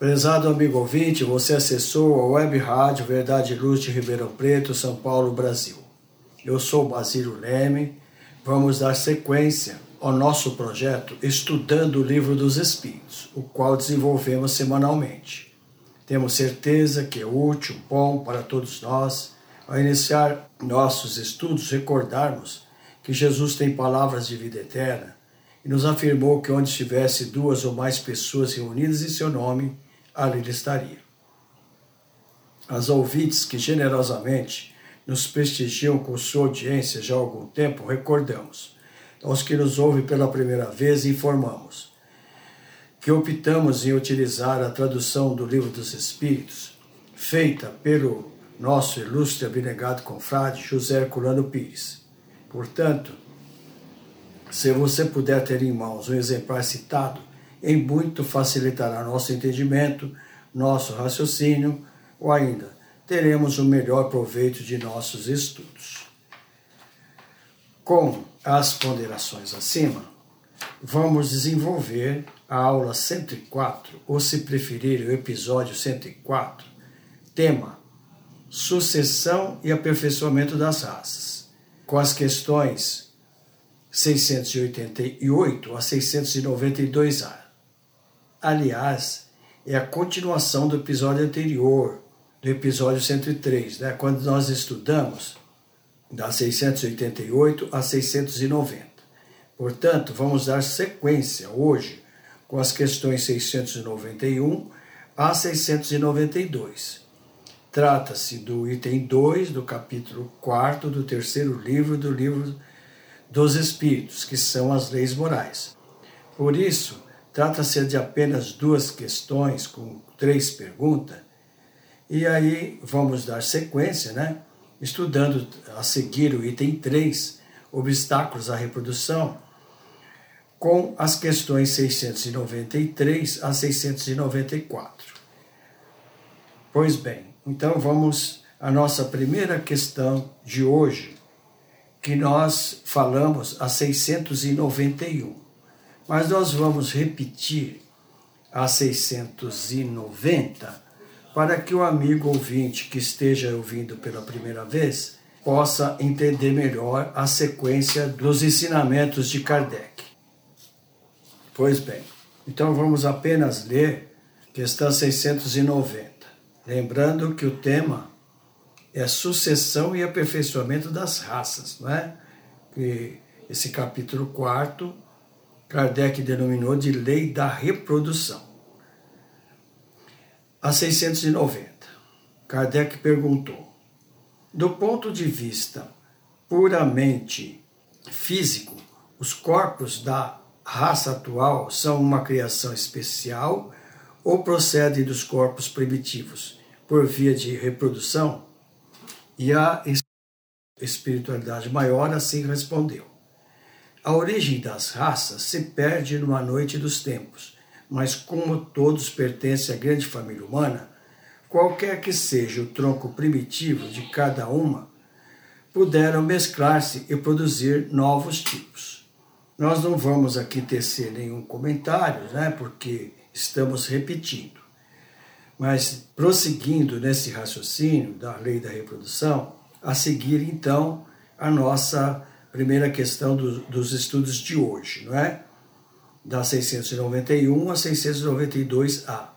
Prezado amigo ouvinte, você acessou a web rádio Verdade e Luz de Ribeirão Preto, São Paulo, Brasil. Eu sou Basílio Leme. Vamos dar sequência ao nosso projeto Estudando o Livro dos Espíritos, o qual desenvolvemos semanalmente. Temos certeza que é útil, bom para todos nós, ao iniciar nossos estudos, recordarmos que Jesus tem palavras de vida eterna e nos afirmou que onde estivesse duas ou mais pessoas reunidas em seu nome, ali estaria. As ouvintes que generosamente nos prestigiam com sua audiência já há algum tempo, recordamos. Aos que nos ouvem pela primeira vez, informamos que optamos em utilizar a tradução do Livro dos Espíritos, feita pelo nosso ilustre abnegado confrade José Herculano Pires. Portanto, se você puder ter em mãos um exemplar citado, em muito facilitará nosso entendimento, nosso raciocínio, ou ainda teremos o melhor proveito de nossos estudos. Com as ponderações acima, vamos desenvolver a aula 104, ou se preferir, o episódio 104, tema Sucessão e aperfeiçoamento das raças, com as questões 688 a 692A. Aliás, é a continuação do episódio anterior, do episódio 103, né? quando nós estudamos da 688 a 690. Portanto, vamos dar sequência hoje com as questões 691 a 692. Trata-se do item 2 do capítulo 4 do terceiro livro do livro dos Espíritos, que são as leis morais. Por isso, Trata-se de apenas duas questões com três perguntas. E aí vamos dar sequência, né? Estudando a seguir o item 3, obstáculos à reprodução, com as questões 693 a 694. Pois bem, então vamos à nossa primeira questão de hoje, que nós falamos a 691 mas nós vamos repetir a 690 para que o amigo ouvinte que esteja ouvindo pela primeira vez possa entender melhor a sequência dos ensinamentos de Kardec. Pois bem, então vamos apenas ler questão 690. Lembrando que o tema é sucessão e aperfeiçoamento das raças, não é? Esse capítulo 4 Kardec denominou de lei da reprodução. A 690, Kardec perguntou: do ponto de vista puramente físico, os corpos da raça atual são uma criação especial ou procedem dos corpos primitivos por via de reprodução? E a espiritualidade maior assim respondeu: a origem das raças se perde numa noite dos tempos, mas como todos pertencem à grande família humana, qualquer que seja o tronco primitivo de cada uma, puderam mesclar-se e produzir novos tipos. Nós não vamos aqui tecer nenhum comentário, né, porque estamos repetindo. Mas prosseguindo nesse raciocínio da lei da reprodução, a seguir então a nossa primeira questão do, dos estudos de hoje, não é? Da 691 a 692A.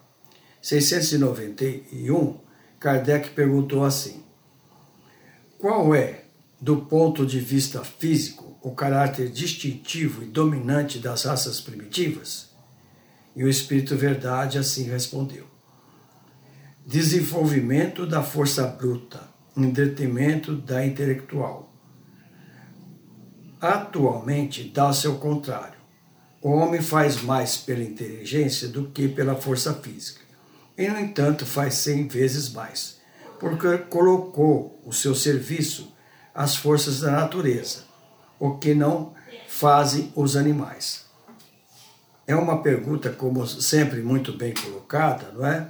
691, Kardec perguntou assim: Qual é, do ponto de vista físico, o caráter distintivo e dominante das raças primitivas? E o Espírito Verdade assim respondeu: Desenvolvimento da força bruta, em detrimento da intelectual. Atualmente dá-se ao contrário. O homem faz mais pela inteligência do que pela força física. E, no entanto, faz cem vezes mais, porque colocou o seu serviço às forças da natureza, o que não fazem os animais. É uma pergunta, como sempre, muito bem colocada, não é?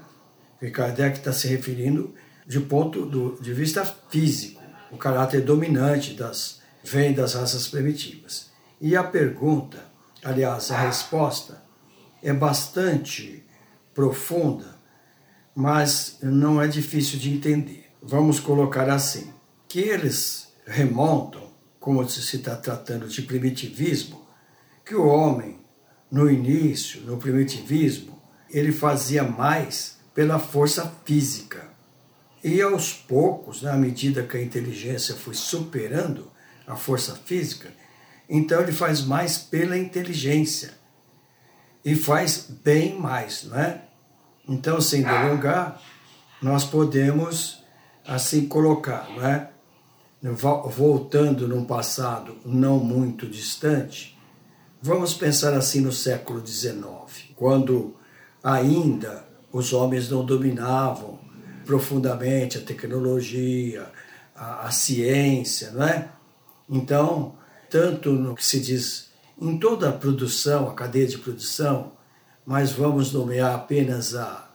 Que Kardec está se referindo de ponto do, de vista físico, o caráter dominante das vem das raças primitivas. E a pergunta, aliás, a resposta é bastante profunda, mas não é difícil de entender. Vamos colocar assim, que eles remontam, como se está tratando de primitivismo, que o homem, no início, no primitivismo, ele fazia mais pela força física. E aos poucos, na medida que a inteligência foi superando a força física, então ele faz mais pela inteligência. E faz bem mais, não é? Então, sem delongar, nós podemos assim colocar, não é? Voltando num passado não muito distante, vamos pensar assim no século XIX, quando ainda os homens não dominavam profundamente a tecnologia, a, a ciência, não é? Então, tanto no que se diz em toda a produção, a cadeia de produção, mas vamos nomear apenas a,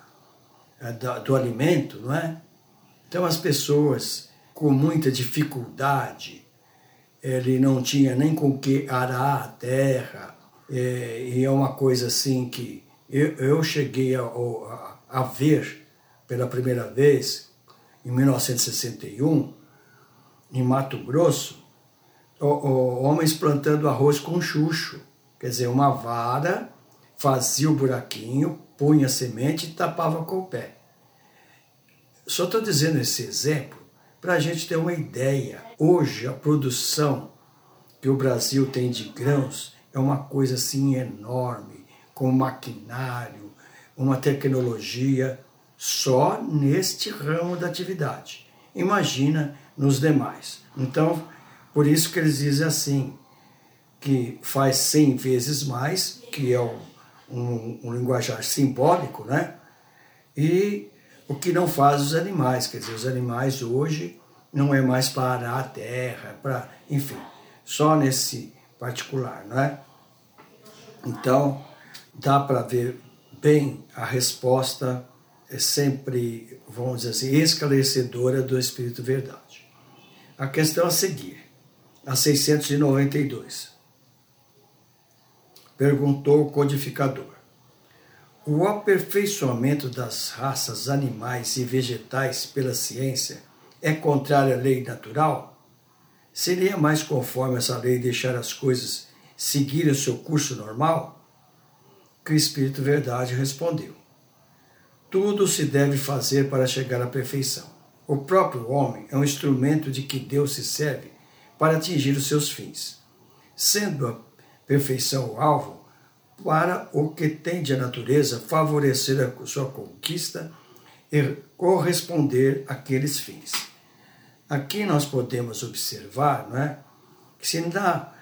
a da, do alimento, não é? Então as pessoas com muita dificuldade, ele não tinha nem com que arar a terra, é, e é uma coisa assim que eu, eu cheguei a, a, a ver pela primeira vez em 1961, em Mato Grosso, homens plantando arroz com chucho, quer dizer, uma vara fazia o buraquinho, punha a semente e tapava com o pé. Só estou dizendo esse exemplo para a gente ter uma ideia. Hoje, a produção que o Brasil tem de grãos é uma coisa assim enorme, com maquinário, uma tecnologia só neste ramo da atividade. Imagina nos demais. Então, por isso que eles dizem assim, que faz 100 vezes mais, que é um um, um linguajar simbólico, né? E o que não faz os animais, quer dizer, os animais hoje não é mais para arar a terra, para, enfim, só nesse particular, não é? Então, dá para ver bem a resposta é sempre, vamos dizer assim, esclarecedora do Espírito Verdade. A questão a seguir, a 692 perguntou o codificador. O aperfeiçoamento das raças animais e vegetais pela ciência é contrário à lei natural? Seria mais conforme essa lei deixar as coisas seguirem o seu curso normal? Que o Espírito Verdade respondeu: Tudo se deve fazer para chegar à perfeição. O próprio homem é um instrumento de que Deus se serve para atingir os seus fins. Sendo a perfeição o alvo, para o que tende a natureza favorecer a sua conquista e corresponder àqueles fins. Aqui nós podemos observar não é, que se na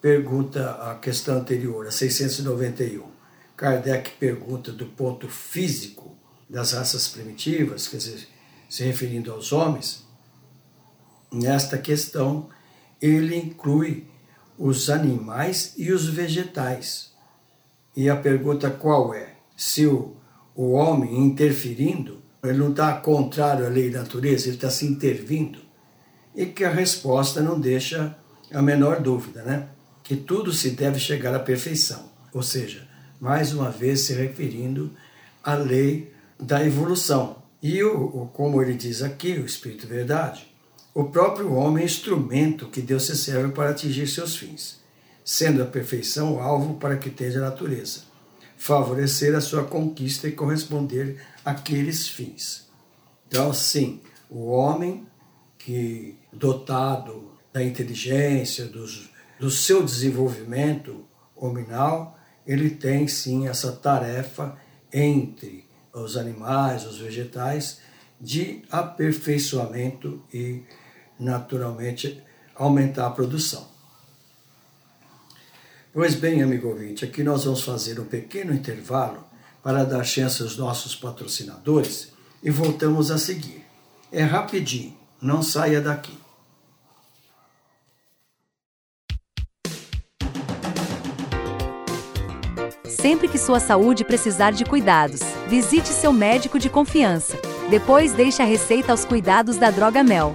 pergunta, a questão anterior, a 691, Kardec pergunta do ponto físico das raças primitivas, quer dizer, se referindo aos homens, nesta questão ele inclui os animais e os vegetais. E a pergunta qual é? Se o, o homem interferindo, ele não está contrário à lei da natureza, ele está se intervindo. E que a resposta não deixa a menor dúvida, né? Que tudo se deve chegar à perfeição. Ou seja, mais uma vez se referindo à lei da evolução. E o, como ele diz aqui, o Espírito Verdade, o próprio homem é instrumento que Deus se serve para atingir seus fins, sendo a perfeição o alvo para que tenha a natureza, favorecer a sua conquista e corresponder àqueles fins. Então, sim, o homem que, dotado da inteligência, dos, do seu desenvolvimento hominal, ele tem sim essa tarefa entre os animais, os vegetais, de aperfeiçoamento e, naturalmente, aumentar a produção. Pois bem, amigo ouvinte, aqui nós vamos fazer um pequeno intervalo para dar chance aos nossos patrocinadores e voltamos a seguir. É rapidinho, não saia daqui. Sempre que sua saúde precisar de cuidados, visite seu médico de confiança. Depois deixe a receita aos cuidados da Droga Mel,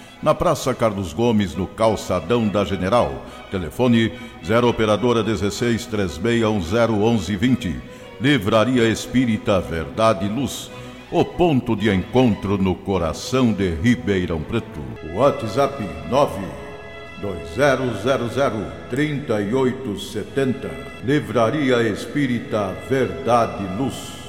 na Praça Carlos Gomes, no Calçadão da General. Telefone 0 Operadora 16 3610 1120. Livraria Espírita Verdade e Luz. O ponto de encontro no coração de Ribeirão Preto. WhatsApp 9 2000-3870. Livraria Espírita Verdade e Luz.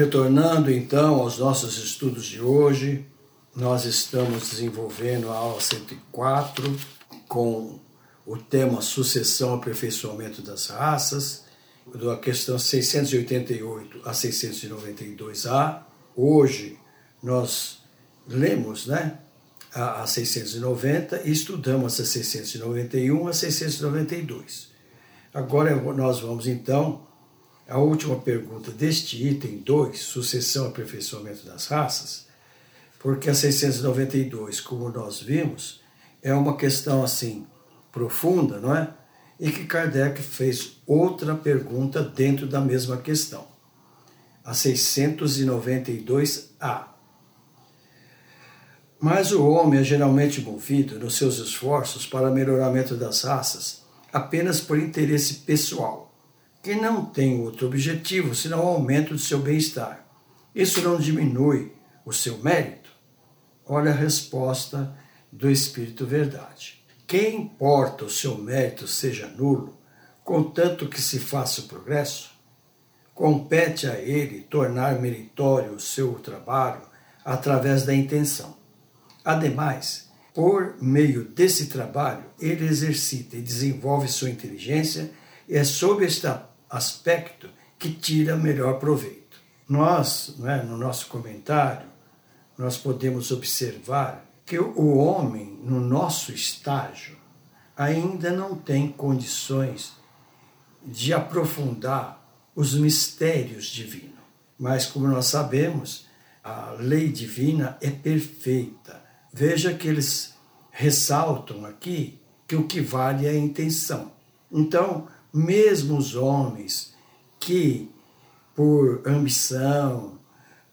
Retornando então aos nossos estudos de hoje, nós estamos desenvolvendo a aula 104 com o tema Sucessão e Aperfeiçoamento das Raças da questão 688 a 692A. Hoje nós lemos né, a, a 690 e estudamos a 691 a 692. Agora nós vamos então à última pergunta deste item 2, sucessão e aperfeiçoamento das raças, porque a 692, como nós vimos, é uma questão assim profunda, não é? e que Kardec fez outra pergunta dentro da mesma questão, a 692A. Mas o homem é geralmente movido nos seus esforços para melhoramento das raças apenas por interesse pessoal, que não tem outro objetivo senão o aumento do seu bem-estar. Isso não diminui o seu mérito? Olha a resposta do Espírito Verdade. Quem importa o seu mérito seja nulo, contanto que se faça o progresso? Compete a ele tornar meritório o seu trabalho através da intenção. Ademais, por meio desse trabalho, ele exercita e desenvolve sua inteligência e é sob este aspecto que tira melhor proveito. Nós, é, no nosso comentário, nós podemos observar que o homem, no nosso estágio, ainda não tem condições de aprofundar os mistérios divinos. Mas, como nós sabemos, a lei divina é perfeita. Veja que eles ressaltam aqui que o que vale é a intenção. Então, mesmo os homens que, por ambição,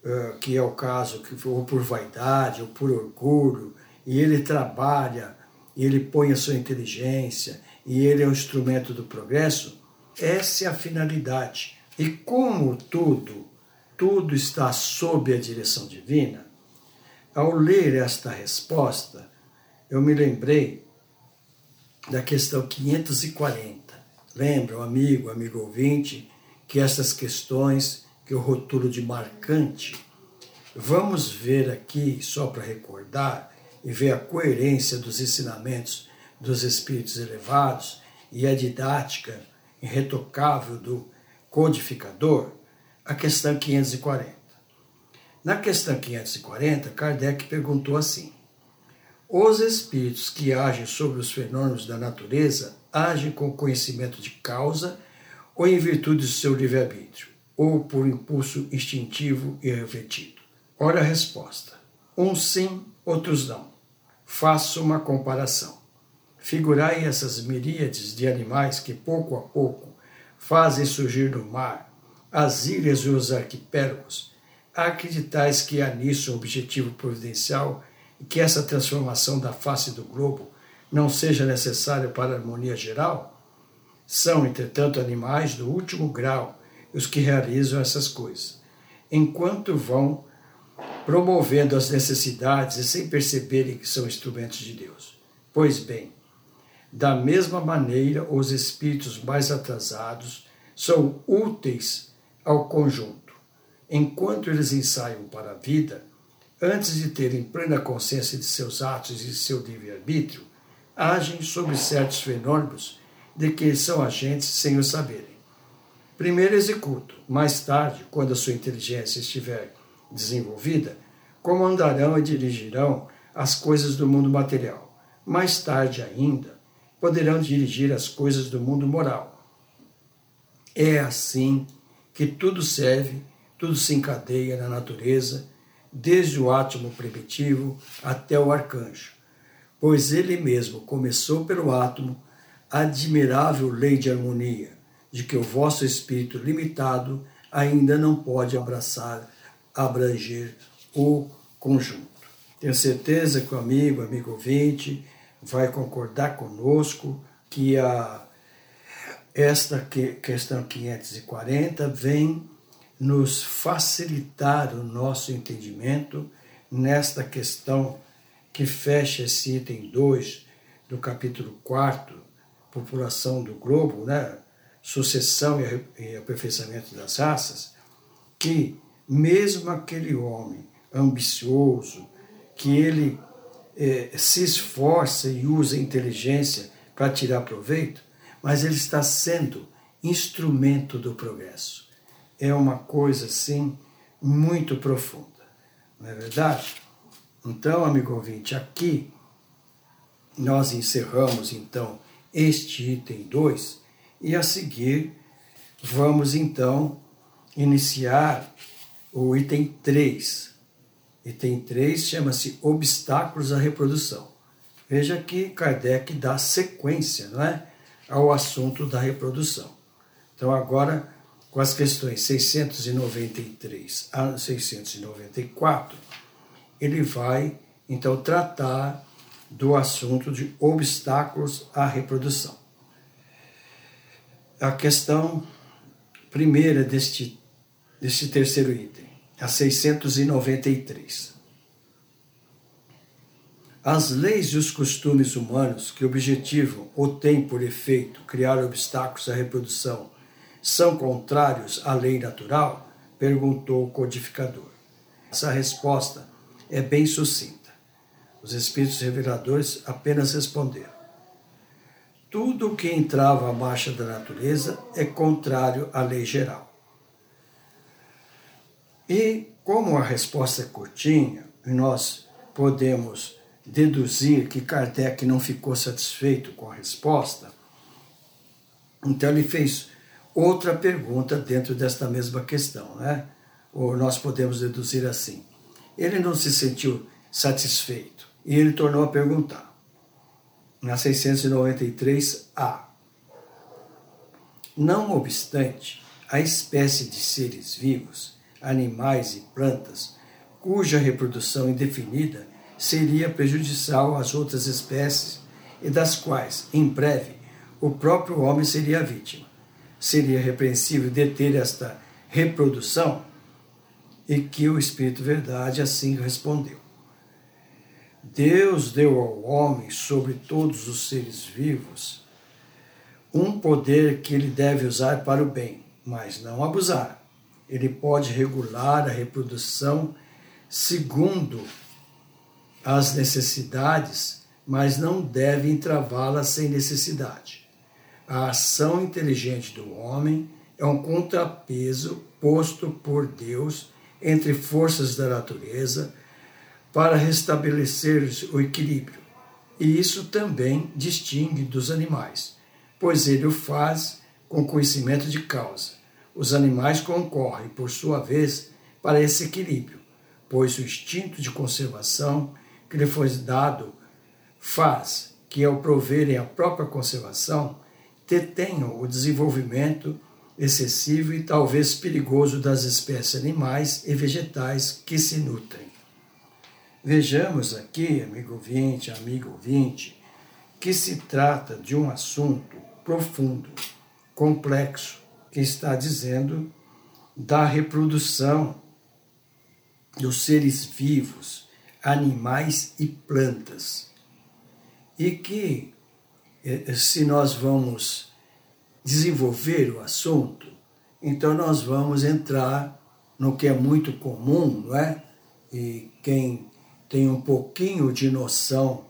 eh, que é o caso, ou por vaidade, ou por orgulho, e ele trabalha, e ele põe a sua inteligência, e ele é o instrumento do progresso, essa é a finalidade. E como tudo, tudo está sob a direção divina, ao ler esta resposta, eu me lembrei da questão 540. Lembra, amigo, amigo ouvinte, que essas questões que eu rotulo de marcante, vamos ver aqui, só para recordar, e ver a coerência dos ensinamentos dos espíritos elevados e a didática irretocável do codificador, a questão 540. Na questão 540, Kardec perguntou assim: Os espíritos que agem sobre os fenômenos da natureza agem com conhecimento de causa ou em virtude do seu livre-arbítrio, ou por impulso instintivo e refletido? Olha a resposta. Uns sim, outros não. Faço uma comparação. Figurai essas miríades de animais que pouco a pouco fazem surgir no mar as ilhas e os arquipélagos acreditais que há nisso um objetivo providencial e que essa transformação da face do globo não seja necessária para a harmonia geral? São, entretanto, animais do último grau os que realizam essas coisas, enquanto vão promovendo as necessidades e sem perceberem que são instrumentos de Deus. Pois bem, da mesma maneira, os espíritos mais atrasados são úteis ao conjunto enquanto eles ensaiam para a vida, antes de terem plena consciência de seus atos e de seu livre-arbítrio, agem sobre certos fenômenos de que são agentes sem o saberem. Primeiro executam, mais tarde, quando a sua inteligência estiver desenvolvida, comandarão e dirigirão as coisas do mundo material. Mais tarde ainda, poderão dirigir as coisas do mundo moral. É assim que tudo serve tudo se encadeia na natureza, desde o átomo primitivo até o arcanjo, pois ele mesmo começou pelo átomo admirável lei de harmonia, de que o vosso espírito limitado ainda não pode abraçar, abranger o conjunto. Tenho certeza que o amigo, amigo ouvinte, vai concordar conosco que a, esta questão 540 vem nos facilitar o nosso entendimento nesta questão que fecha esse item 2 do capítulo 4, população do globo, né? sucessão e aperfeiçoamento das raças, que mesmo aquele homem ambicioso, que ele eh, se esforça e usa inteligência para tirar proveito, mas ele está sendo instrumento do progresso é uma coisa assim muito profunda, não é verdade? Então, amigo ouvinte, aqui nós encerramos então este item 2 e a seguir vamos então iniciar o item 3. Item 3 chama-se Obstáculos à Reprodução. Veja que Kardec dá sequência não é, ao assunto da reprodução. Então, agora com as questões 693 a 694, ele vai então tratar do assunto de obstáculos à reprodução. A questão primeira deste, deste terceiro item, a 693. As leis e os costumes humanos que objetivam ou têm por efeito criar obstáculos à reprodução são contrários à lei natural? perguntou o codificador. Essa resposta é bem sucinta. Os espíritos reveladores apenas responderam: Tudo o que entrava à marcha da natureza é contrário à lei geral. E como a resposta é curtinha, nós podemos deduzir que Kardec não ficou satisfeito com a resposta, então ele fez outra pergunta dentro desta mesma questão, né? Ou nós podemos deduzir assim. Ele não se sentiu satisfeito e ele tornou a perguntar. Na 693A. Não obstante, a espécie de seres vivos, animais e plantas, cuja reprodução indefinida seria prejudicial às outras espécies e das quais, em breve, o próprio homem seria vítima seria repreensível deter esta reprodução? E que o Espírito Verdade assim respondeu. Deus deu ao homem, sobre todos os seres vivos, um poder que ele deve usar para o bem, mas não abusar. ele pode regular a reprodução segundo as necessidades, mas não deve entravá-la sem necessidade. A ação inteligente do homem é um contrapeso posto por Deus entre forças da natureza para restabelecer o equilíbrio. E isso também distingue dos animais, pois ele o faz com conhecimento de causa. Os animais concorrem, por sua vez, para esse equilíbrio, pois o instinto de conservação que lhe foi dado faz que, ao proverem a própria conservação, detenham o desenvolvimento excessivo e talvez perigoso das espécies animais e vegetais que se nutrem. Vejamos aqui, amigo ouvinte, amigo ouvinte, que se trata de um assunto profundo, complexo, que está dizendo da reprodução dos seres vivos, animais e plantas. E que, eh, se nós vamos desenvolver o assunto, então nós vamos entrar no que é muito comum, não é? E quem tem um pouquinho de noção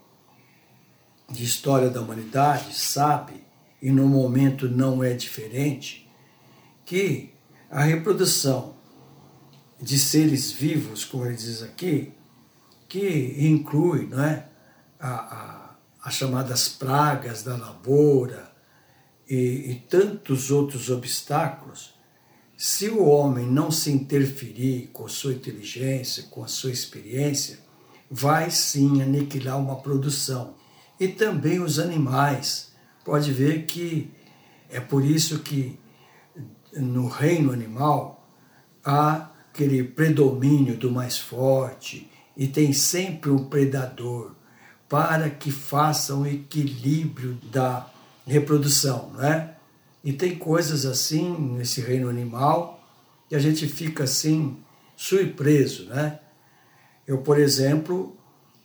de história da humanidade sabe, e no momento não é diferente, que a reprodução de seres vivos, como ele diz aqui, que inclui não é, a, a, as chamadas pragas da lavoura e, e tantos outros obstáculos, se o homem não se interferir com a sua inteligência, com a sua experiência, vai sim aniquilar uma produção. E também os animais. Pode ver que é por isso que no reino animal há aquele predomínio do mais forte e tem sempre um predador para que faça um equilíbrio da reprodução, não é? E tem coisas assim nesse reino animal que a gente fica assim surpreso, né? Eu, por exemplo,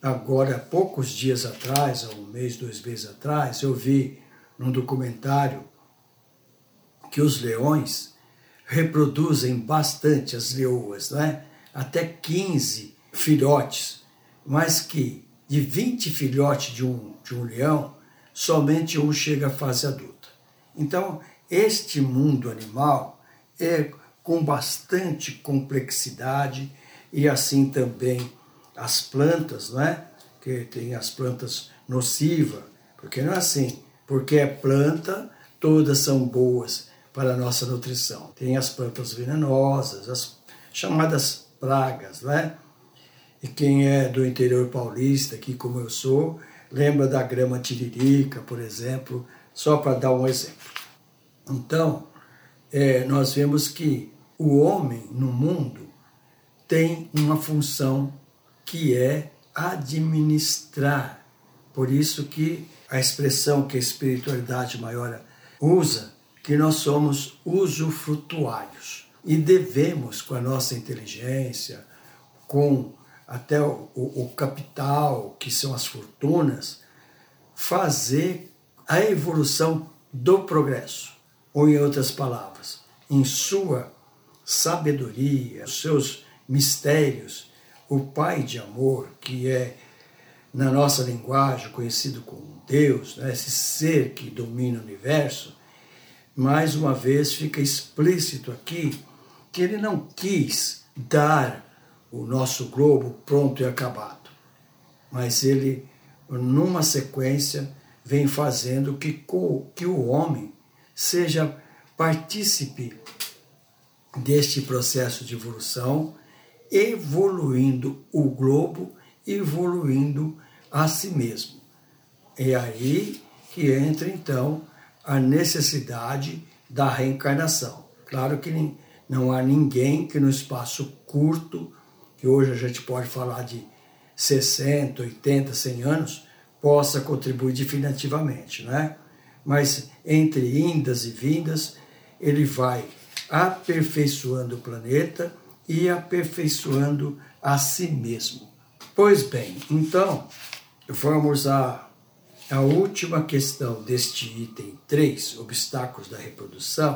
agora, poucos dias atrás, um mês, dois meses atrás, eu vi num documentário que os leões reproduzem bastante as leoas, né? até 15 filhotes, mas que de 20 filhotes de um, de um leão, somente um chega à fase adulta. Então, este mundo animal é com bastante complexidade e assim também as plantas, não é? Que tem as plantas nocivas, porque não é assim, porque é planta, todas são boas para a nossa nutrição. Tem as plantas venenosas, as chamadas pragas, não é? E quem é do interior paulista, aqui como eu sou, lembra da grama tiririca, por exemplo, só para dar um exemplo. Então, é, nós vemos que o homem no mundo tem uma função que é administrar. Por isso que a expressão que a espiritualidade maior usa, que nós somos usufrutuários e devemos, com a nossa inteligência, com até o, o capital, que são as fortunas, fazer a evolução do progresso. Ou, em outras palavras, em sua sabedoria, os seus mistérios, o Pai de amor, que é, na nossa linguagem, conhecido como Deus, né, esse ser que domina o universo, mais uma vez fica explícito aqui que ele não quis dar o nosso globo pronto e acabado, mas ele, numa sequência, vem fazendo que, que o homem seja partícipe deste processo de evolução, evoluindo o globo, evoluindo a si mesmo. É aí que entra então a necessidade da reencarnação. Claro que não há ninguém que no espaço curto, que hoje a gente pode falar de 60, 80, 100 anos, possa contribuir definitivamente, né? Mas entre indas e vindas, ele vai aperfeiçoando o planeta e aperfeiçoando a si mesmo. Pois bem, então, vamos à, última questão deste item 3, obstáculos da reprodução,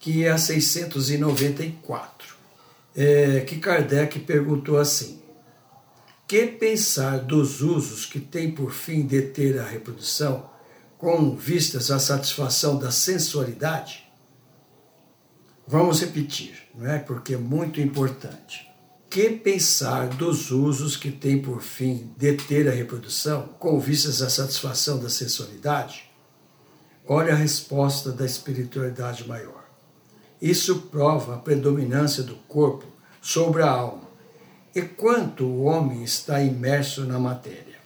que é a 694, é, que Kardec perguntou assim: Que pensar dos usos que tem por fim deter a reprodução com vistas à satisfação da sensualidade? Vamos repetir, não é? Porque é muito importante. Que pensar dos usos que tem por fim deter a reprodução com vistas à satisfação da sensualidade? Olha a resposta da espiritualidade maior. Isso prova a predominância do corpo sobre a alma e quanto o homem está imerso na matéria.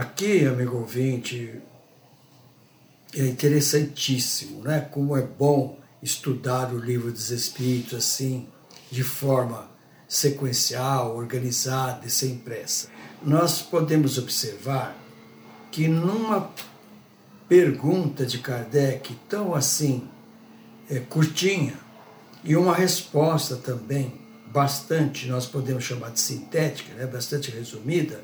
Aqui, amigo ouvinte, é interessantíssimo, né? Como é bom estudar o livro dos Espíritos assim, de forma sequencial, organizada e sem pressa. Nós podemos observar que numa pergunta de Kardec tão assim é, curtinha e uma resposta também bastante, nós podemos chamar de sintética, né, bastante resumida,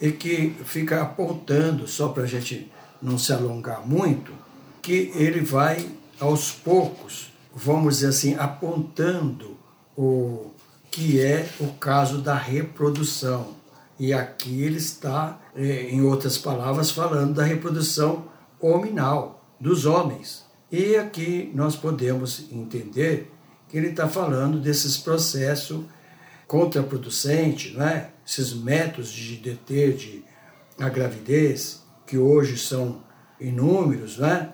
e que fica apontando, só para a gente não se alongar muito, que ele vai aos poucos, vamos dizer assim, apontando o que é o caso da reprodução. E aqui ele está, é, em outras palavras, falando da reprodução hominal dos homens. E aqui nós podemos entender que ele está falando desses processos contraproducentes, não é? esses métodos de deter de a gravidez, que hoje são inúmeros, né?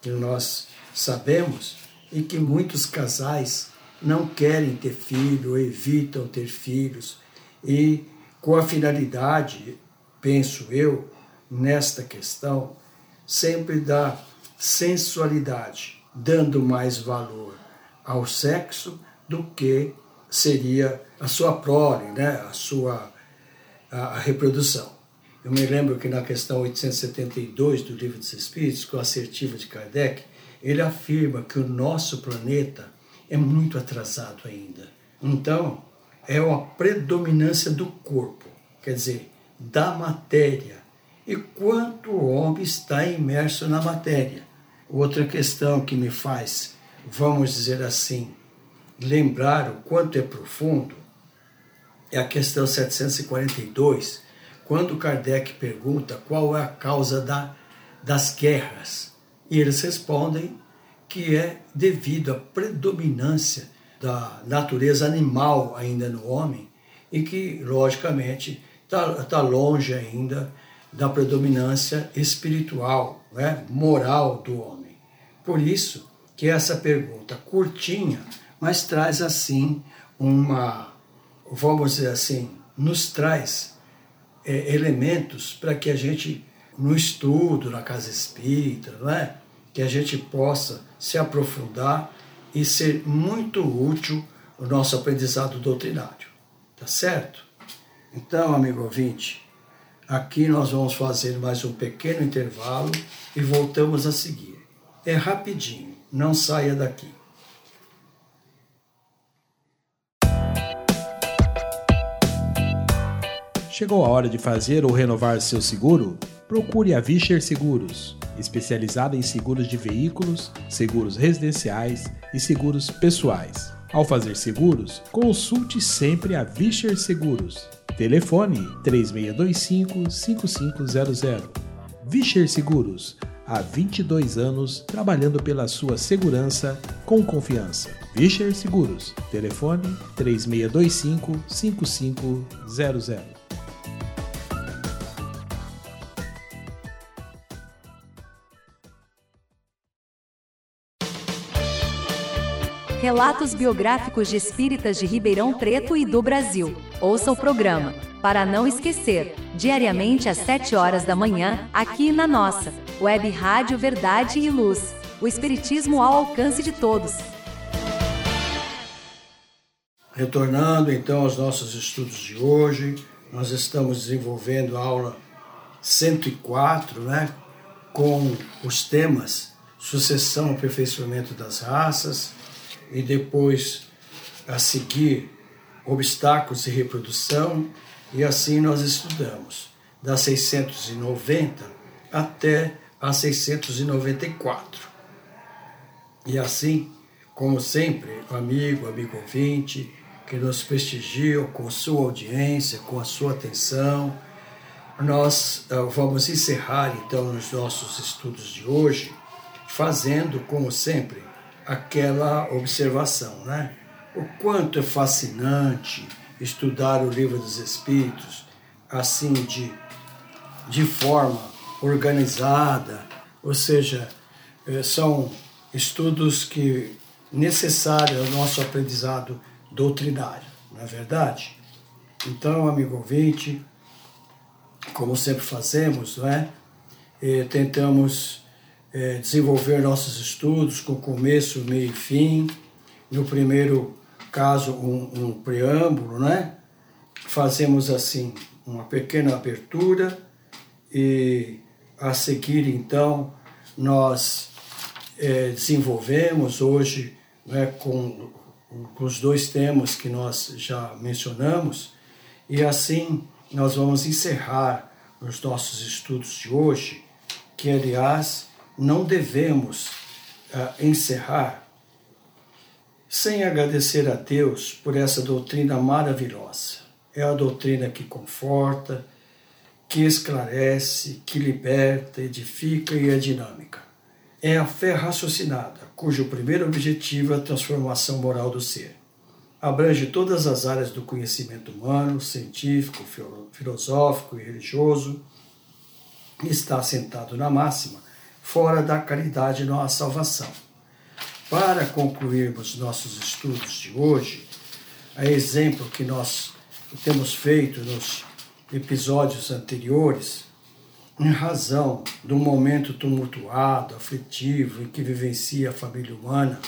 que nós sabemos, e que muitos casais não querem ter filho, evitam ter filhos, e com a finalidade, penso eu, nesta questão, sempre da sensualidade, dando mais valor ao sexo do que seria a sua prole, né? a sua a, a reprodução. Eu me lembro que na questão 872 do Livro dos Espíritos, com a assertiva de Kardec, ele afirma que o nosso planeta é muito atrasado ainda. Então, é uma predominância do corpo, quer dizer, da matéria. E quanto o homem está imerso na matéria. Outra questão que me faz, vamos dizer assim, lembrar o quanto é profundo é a questão 742, quando Kardec pergunta qual é a causa da, das guerras. E eles respondem que é devido à predominância da natureza animal ainda no homem e que, logicamente, está tá longe ainda da predominância espiritual, né, moral do homem. Por isso que essa pergunta curtinha, mas traz assim uma, vamos dizer assim, nos traz é, elementos para que a gente, no estudo, na casa espírita, não é? que a gente possa se aprofundar e ser muito útil o nosso aprendizado doutrinário. Tá certo? Então, amigo ouvinte, aqui nós vamos fazer mais um pequeno intervalo e voltamos a seguir. É rapidinho, não saia daqui. Chegou a hora de fazer ou renovar seu seguro? Procure a Vischer Seguros, especializada em seguros de veículos, seguros residenciais e seguros pessoais. Ao fazer seguros, consulte sempre a Vischer Seguros. Telefone 3625-5500. Vischer Seguros, há 22 anos trabalhando pela sua segurança com confiança. Vischer Seguros. Telefone 3625-5500. Relatos biográficos de espíritas de Ribeirão Preto e do Brasil. Ouça o programa, para não esquecer, diariamente às 7 horas da manhã, aqui na nossa Web Rádio Verdade e Luz. O Espiritismo ao alcance de todos. Retornando então aos nossos estudos de hoje, nós estamos desenvolvendo a aula 104, né, com os temas sucessão e aperfeiçoamento das raças, e depois a seguir obstáculos de reprodução, e assim nós estudamos, da 690 até a 694. E assim, como sempre, amigo, amigo ouvinte, que nos prestigiam com sua audiência, com a sua atenção, nós uh, vamos encerrar então os nossos estudos de hoje, fazendo, como sempre, aquela observação, né? O quanto é fascinante estudar o livro dos Espíritos assim de, de forma organizada, ou seja, eh, são estudos que necessários ao nosso aprendizado doutrinário, não é verdade? Então, amigo ouvinte, como sempre fazemos, não é? E tentamos é, desenvolver nossos estudos com começo, meio e fim. No primeiro caso, um, um preâmbulo, né? Fazemos assim uma pequena abertura e a seguir, então, nós é, desenvolvemos hoje né, com, com os dois temas que nós já mencionamos, e assim nós vamos encerrar os nossos estudos de hoje, que aliás não devemos uh, encerrar sem agradecer a Deus por essa doutrina maravilhosa. É a doutrina que conforta, que esclarece, que liberta, edifica e é dinâmica. É a fé raciocinada, cujo primeiro objetivo é a transformação moral do ser abrange todas as áreas do conhecimento humano, científico, filosófico e religioso, está assentado na máxima, fora da caridade não há salvação. Para concluirmos nossos estudos de hoje, a exemplo que nós temos feito nos episódios anteriores, em razão do momento tumultuado, aflitivo em que vivencia a família humana,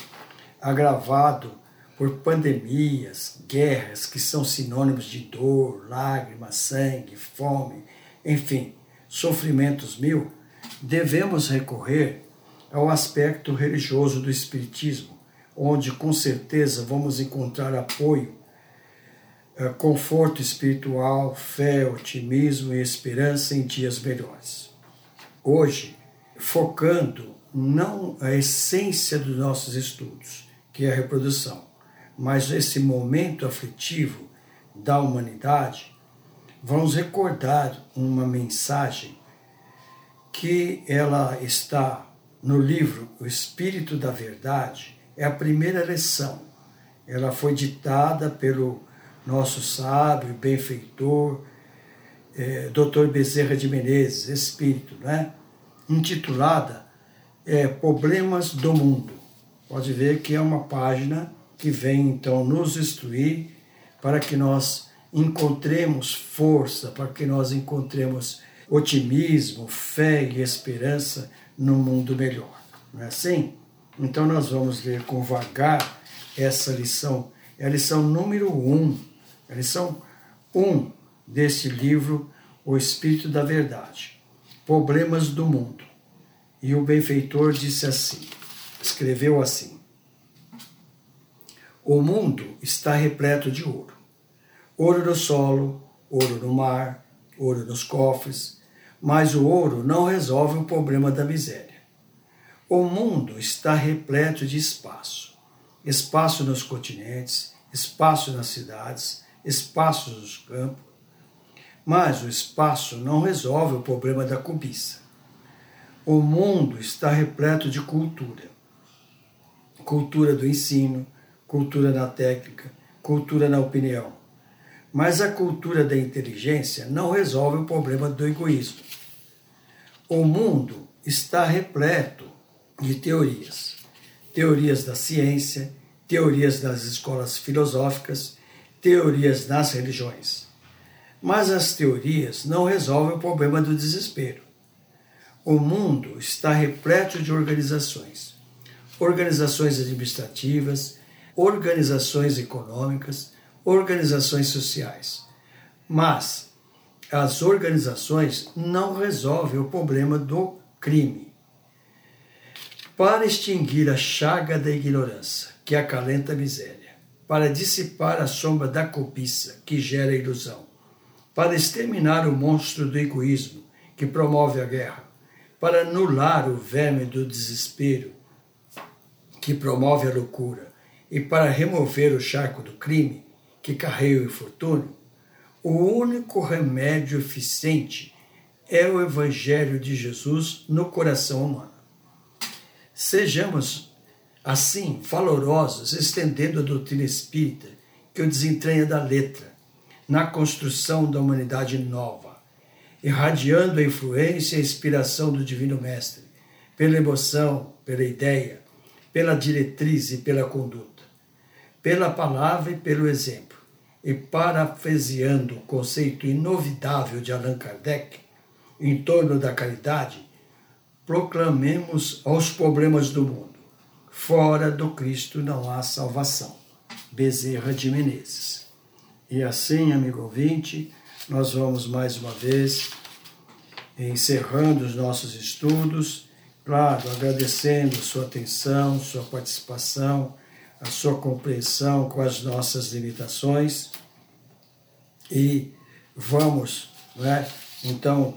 agravado por pandemias, guerras, que são sinônimos de dor, lágrimas, sangue, fome, enfim, sofrimentos mil, devemos recorrer ao aspecto religioso do Espiritismo, onde com certeza vamos encontrar apoio, conforto espiritual, fé, otimismo e esperança em dias melhores. Hoje, focando não a essência dos nossos estudos, que é a reprodução, mas esse momento aflitivo da humanidade, vamos recordar uma mensagem que ela está no livro O Espírito da Verdade, é a primeira lição. Ela foi ditada pelo nosso sábio, benfeitor, é, Dr. Bezerra de Menezes, Espírito, né? intitulada é, Problemas do Mundo. Pode ver que é uma página que vem então nos instruir para que nós encontremos força, para que nós encontremos otimismo, fé e esperança no mundo melhor. Não é assim? Então nós vamos ler com vagar essa lição, é a lição número um, a lição um desse livro, O Espírito da Verdade, Problemas do Mundo. E o benfeitor disse assim, escreveu assim, o mundo está repleto de ouro. Ouro no solo, ouro no mar, ouro nos cofres, mas o ouro não resolve o problema da miséria. O mundo está repleto de espaço. Espaço nos continentes, espaço nas cidades, espaço nos campos. Mas o espaço não resolve o problema da cobiça. O mundo está repleto de cultura. Cultura do ensino, cultura na técnica, cultura na opinião. Mas a cultura da inteligência não resolve o problema do egoísmo. O mundo está repleto de teorias. Teorias da ciência, teorias das escolas filosóficas, teorias nas religiões. Mas as teorias não resolvem o problema do desespero. O mundo está repleto de organizações. Organizações administrativas, organizações econômicas, organizações sociais. Mas as organizações não resolvem o problema do crime. Para extinguir a chaga da ignorância, que acalenta a miséria, para dissipar a sombra da cobiça, que gera a ilusão, para exterminar o monstro do egoísmo, que promove a guerra, para anular o verme do desespero, que promove a loucura e para remover o charco do crime que carrega o infortúnio, o único remédio eficiente é o Evangelho de Jesus no coração humano. Sejamos, assim, valorosos, estendendo a doutrina espírita que o desentranha da letra, na construção da humanidade nova, irradiando a influência e a inspiração do Divino Mestre, pela emoção, pela ideia, pela diretriz e pela conduta, pela palavra e pelo exemplo, e parafraseando o conceito inovidável de Allan Kardec em torno da caridade, proclamemos aos problemas do mundo: fora do Cristo não há salvação. Bezerra de Menezes. E assim, amigo ouvinte, nós vamos mais uma vez encerrando os nossos estudos Claro, agradecendo sua atenção, sua participação, a sua compreensão com as nossas limitações. E vamos, né, então,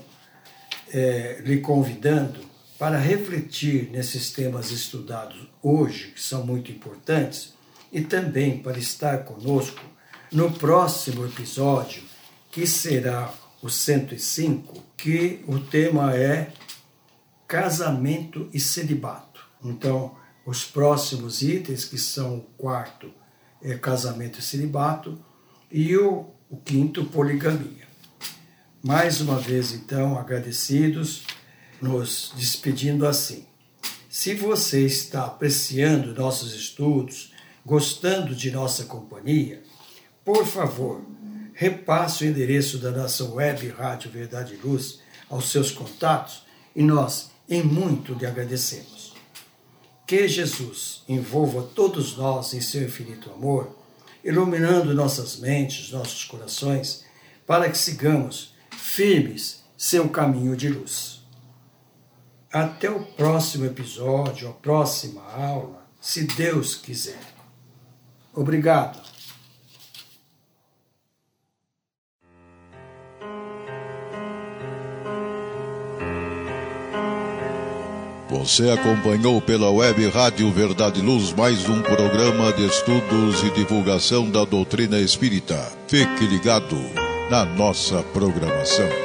é, lhe convidando para refletir nesses temas estudados hoje, que são muito importantes, e também para estar conosco no próximo episódio, que será o 105, que o tema é casamento e celibato. Então, os próximos itens, que são o quarto, é casamento e celibato, e o, o quinto, poligamia. Mais uma vez, então, agradecidos, nos despedindo assim. Se você está apreciando nossos estudos, gostando de nossa companhia, por favor, repasse o endereço da nossa web Rádio Verdade e Luz aos seus contatos e nós em muito lhe agradecemos. Que Jesus envolva todos nós em seu infinito amor, iluminando nossas mentes, nossos corações, para que sigamos firmes seu caminho de luz. Até o próximo episódio, a próxima aula, se Deus quiser. Obrigado. Você acompanhou pela web Rádio Verdade Luz mais um programa de estudos e divulgação da doutrina espírita. Fique ligado na nossa programação.